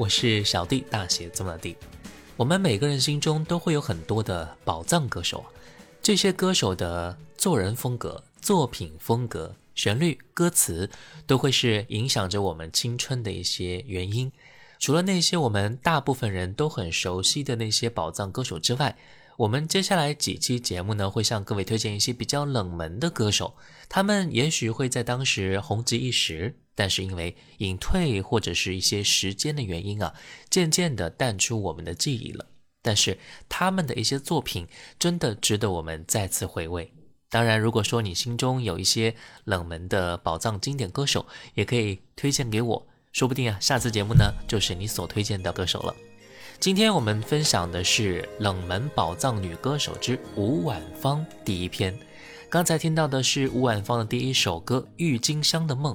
我是小弟，大写这么弟。我们每个人心中都会有很多的宝藏歌手，这些歌手的做人风格、作品风格、旋律、歌词，都会是影响着我们青春的一些原因。除了那些我们大部分人都很熟悉的那些宝藏歌手之外，我们接下来几期节目呢，会向各位推荐一些比较冷门的歌手，他们也许会在当时红极一时。但是因为隐退或者是一些时间的原因啊，渐渐的淡出我们的记忆了。但是他们的一些作品真的值得我们再次回味。当然，如果说你心中有一些冷门的宝藏经典歌手，也可以推荐给我，说不定啊，下次节目呢就是你所推荐的歌手了。今天我们分享的是冷门宝藏女歌手之吴婉芳第一篇。刚才听到的是吴婉芳的第一首歌《郁金香的梦》。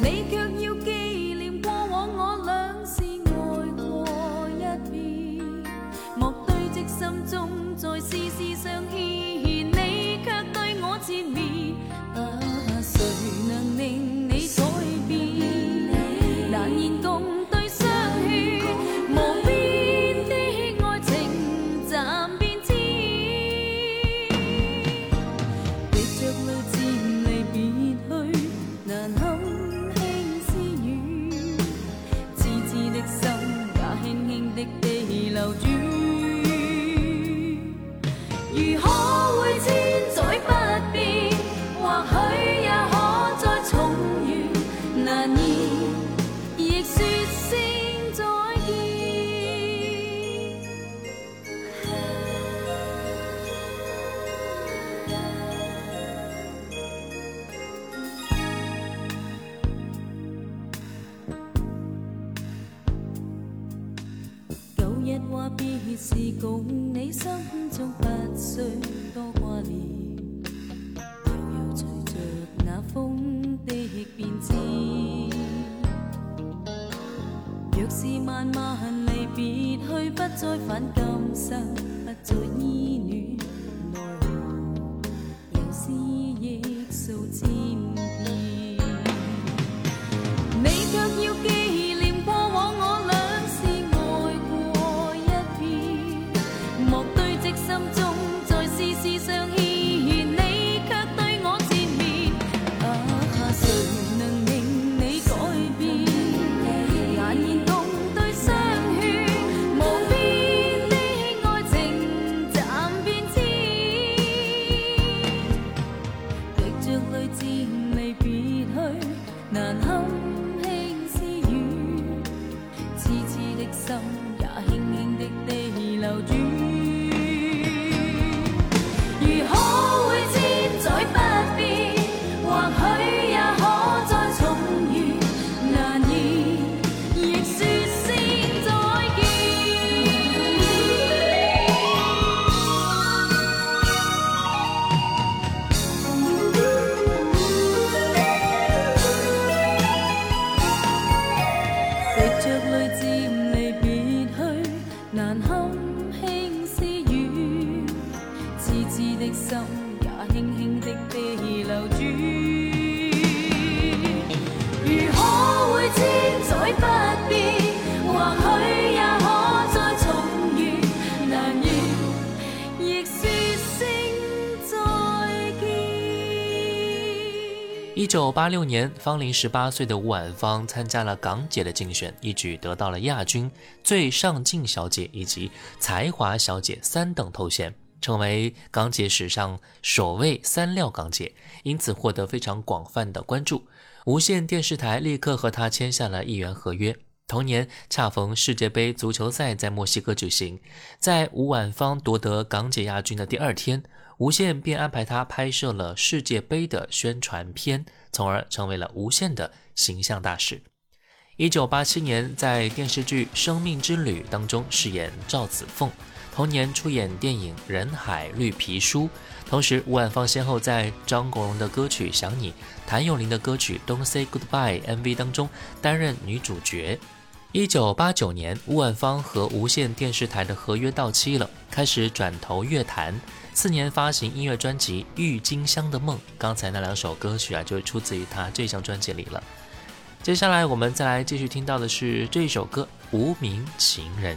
你却要纪念过往，我俩是爱过一遍。莫堆积心中，在事事上欠，你却对我缠绵。啊，谁能令你改变？难言共对相血，无边的爱情暂变滴泪。showed you 万万离别去，不再返今生，不再依恋，来何？游丝亦数千遍。一九八六年，芳龄十八岁的吴婉芳参加了港姐的竞选，一举得到了亚军、最上镜小姐以及才华小姐三等头衔，成为港姐史上首位三料港姐，因此获得非常广泛的关注。无线电视台立刻和她签下了议员合约。同年，恰逢世界杯足球赛在墨西哥举行，在吴婉芳夺得港姐亚军的第二天。无线便安排他拍摄了世界杯的宣传片，从而成为了无线的形象大使。一九八七年，在电视剧《生命之旅》当中饰演赵子凤，同年出演电影《人海绿皮书》，同时吴婉芳先后在张国荣的歌曲《想你》、谭咏麟的歌曲《Don't Say Goodbye》MV 当中担任女主角。一九八九年，吴婉芳和无线电视台的合约到期了，开始转投乐坛。次年发行音乐专辑《郁金香的梦》，刚才那两首歌曲啊，就出自于他这张专辑里了。接下来我们再来继续听到的是这首歌《无名情人》。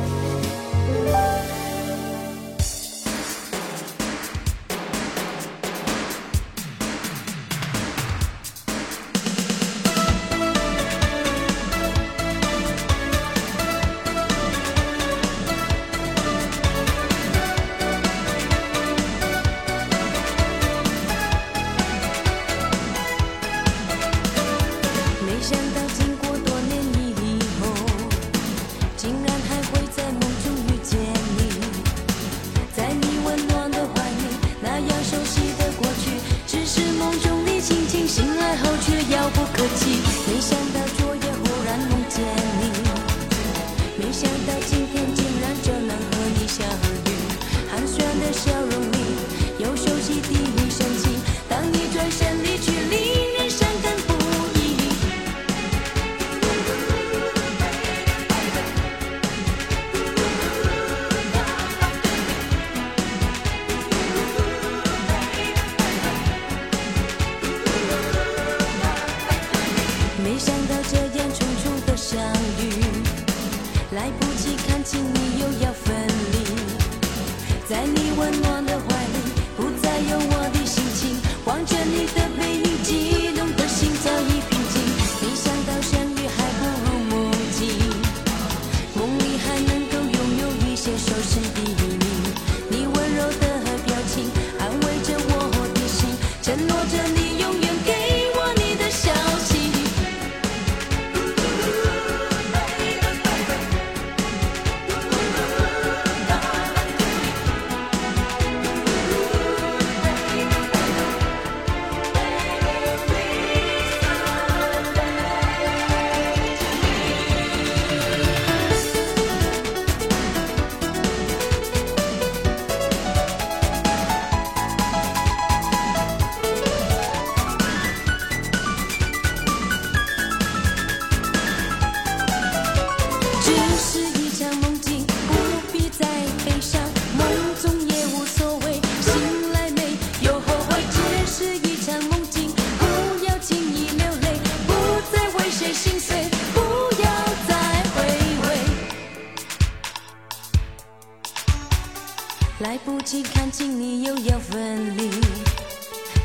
来不及看清，你又要分离。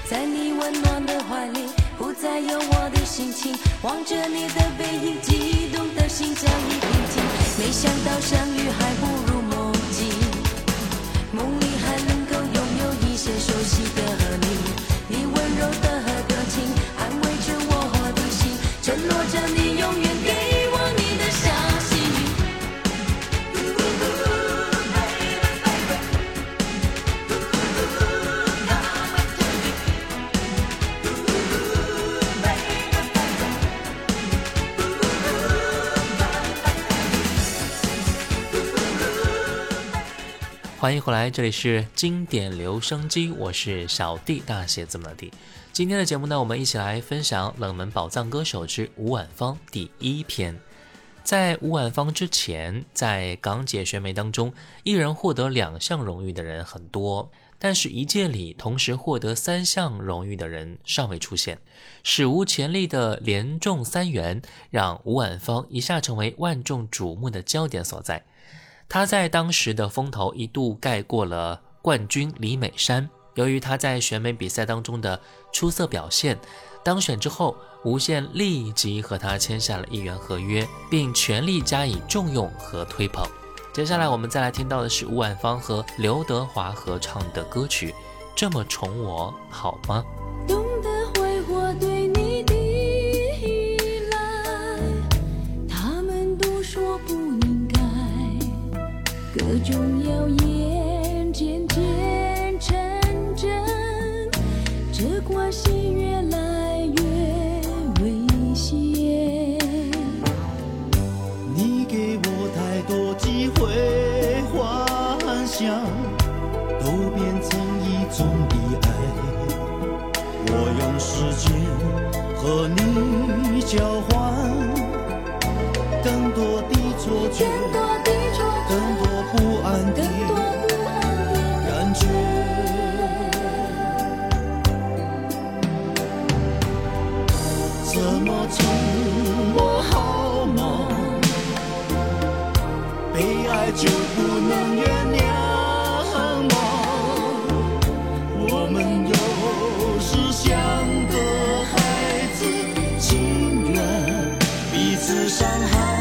在你温暖的怀里，不再有我的心情。望着你的背影，激动的心早已平静。没想到相遇还不如梦境，梦里还能够拥有一些熟悉的。欢迎回来，这里是经典留声机，我是小弟，大写字母的弟。今天的节目呢，我们一起来分享冷门宝藏歌手之吴婉芳第一篇。在吴婉芳之前，在港姐选美当中，一人获得两项荣誉的人很多，但是，一届里同时获得三项荣誉的人尚未出现，史无前例的连中三元，让吴婉芳一下成为万众瞩目的焦点所在。他在当时的风头一度盖过了冠军李美珊。由于他在选美比赛当中的出色表现，当选之后，无线立即和他签下了议员合约，并全力加以重用和推捧。接下来我们再来听到的是吴婉芳和刘德华合唱的歌曲《这么宠我好吗》。就不能原谅吗？我们有时像个孩子，情愿彼此伤害。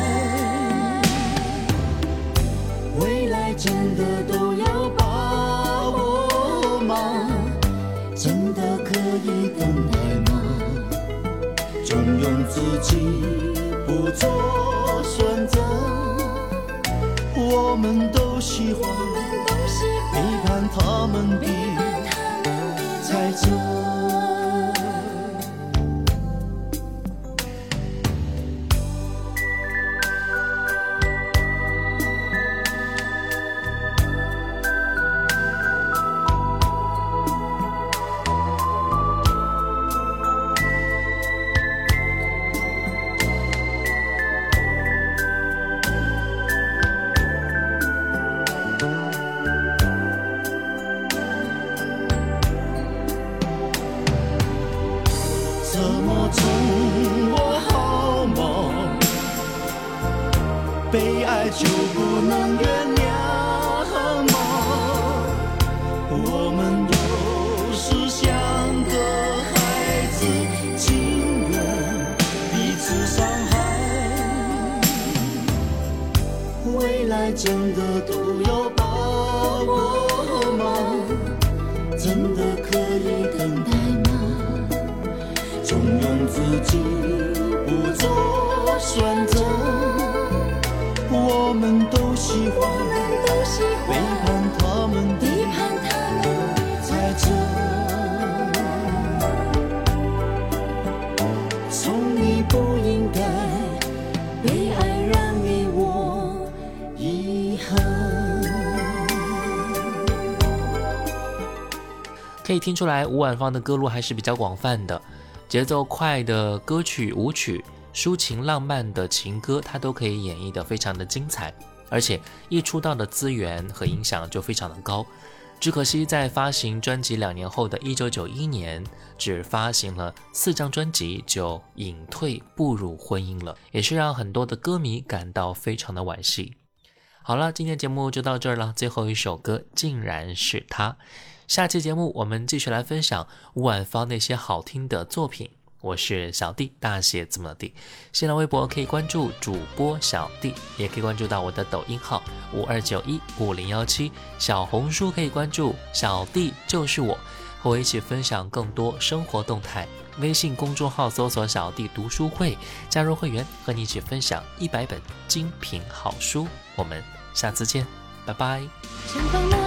未来真的都要把握吗？真的可以等待吗？纵容自己不做选择。我们都喜欢陪伴他们的才子。不要把我忙，真的可以等待吗？可以听出来，吴婉芳的歌路还是比较广泛的，节奏快的歌曲、舞曲、抒情浪漫的情歌，她都可以演绎的非常的精彩。而且一出道的资源和影响就非常的高，只可惜在发行专辑两年后的一九九一年，只发行了四张专辑就隐退，步入婚姻了，也是让很多的歌迷感到非常的惋惜。好了，今天节目就到这儿了，最后一首歌竟然是他。下期节目我们继续来分享吴婉芳那些好听的作品。我是小弟，大写字母 D。新浪微博可以关注主播小弟，也可以关注到我的抖音号五二九一五零幺七。小红书可以关注小弟，就是我，和我一起分享更多生活动态。微信公众号搜索“小弟读书会”，加入会员和你一起分享一百本精品好书。我们下次见，拜拜。前方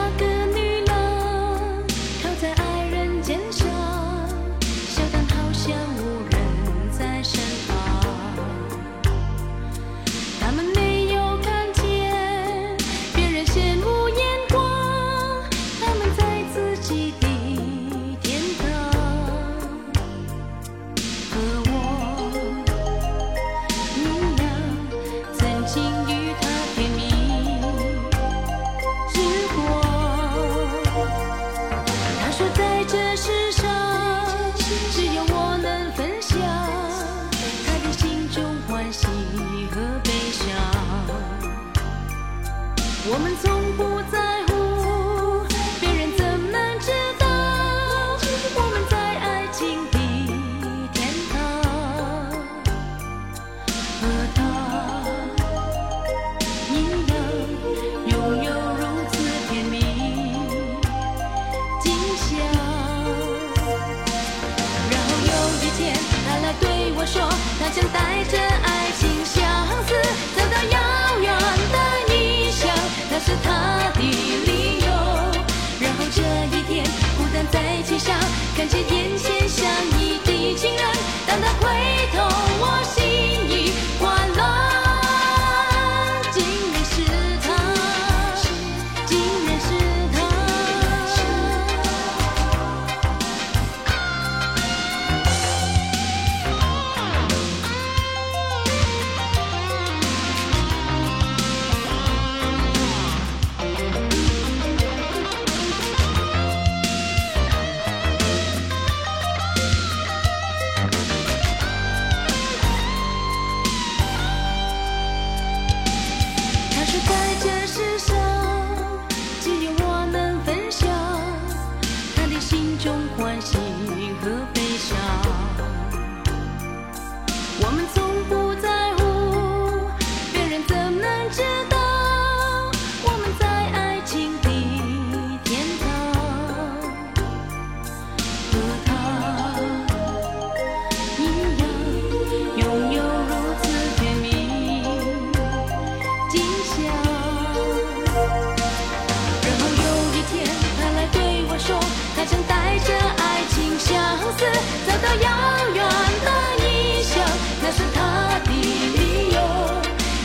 到遥远的异乡，那是他的理由。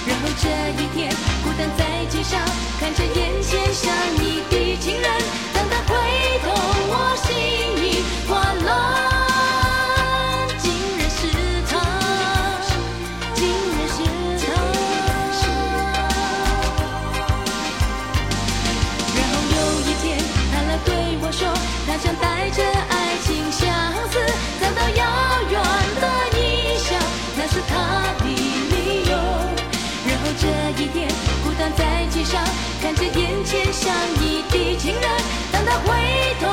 然后这一天，孤单在街上，看着眼前相你的情人。看着眼前相依的情人，当他回头。